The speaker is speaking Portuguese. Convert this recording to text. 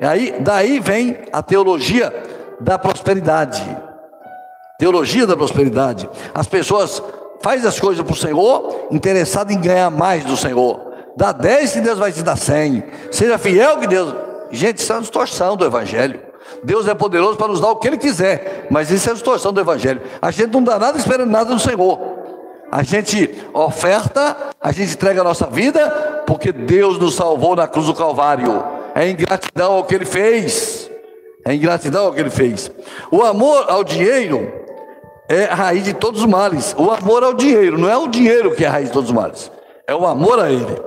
Aí, daí vem a teologia da prosperidade. Teologia da prosperidade. As pessoas faz as coisas para o Senhor, interessado em ganhar mais do Senhor. Dá 10 que Deus vai te dar 100. Seja fiel que Deus. Gente, isso é uma distorção do Evangelho. Deus é poderoso para nos dar o que Ele quiser, mas isso é a distorção do Evangelho. A gente não dá nada esperando nada do Senhor. A gente oferta, a gente entrega a nossa vida, porque Deus nos salvou na cruz do Calvário. É ingratidão ao que Ele fez. É ingratidão ao que Ele fez. O amor ao dinheiro é a raiz de todos os males. O amor ao dinheiro, não é o dinheiro que é a raiz de todos os males. É o amor a Ele.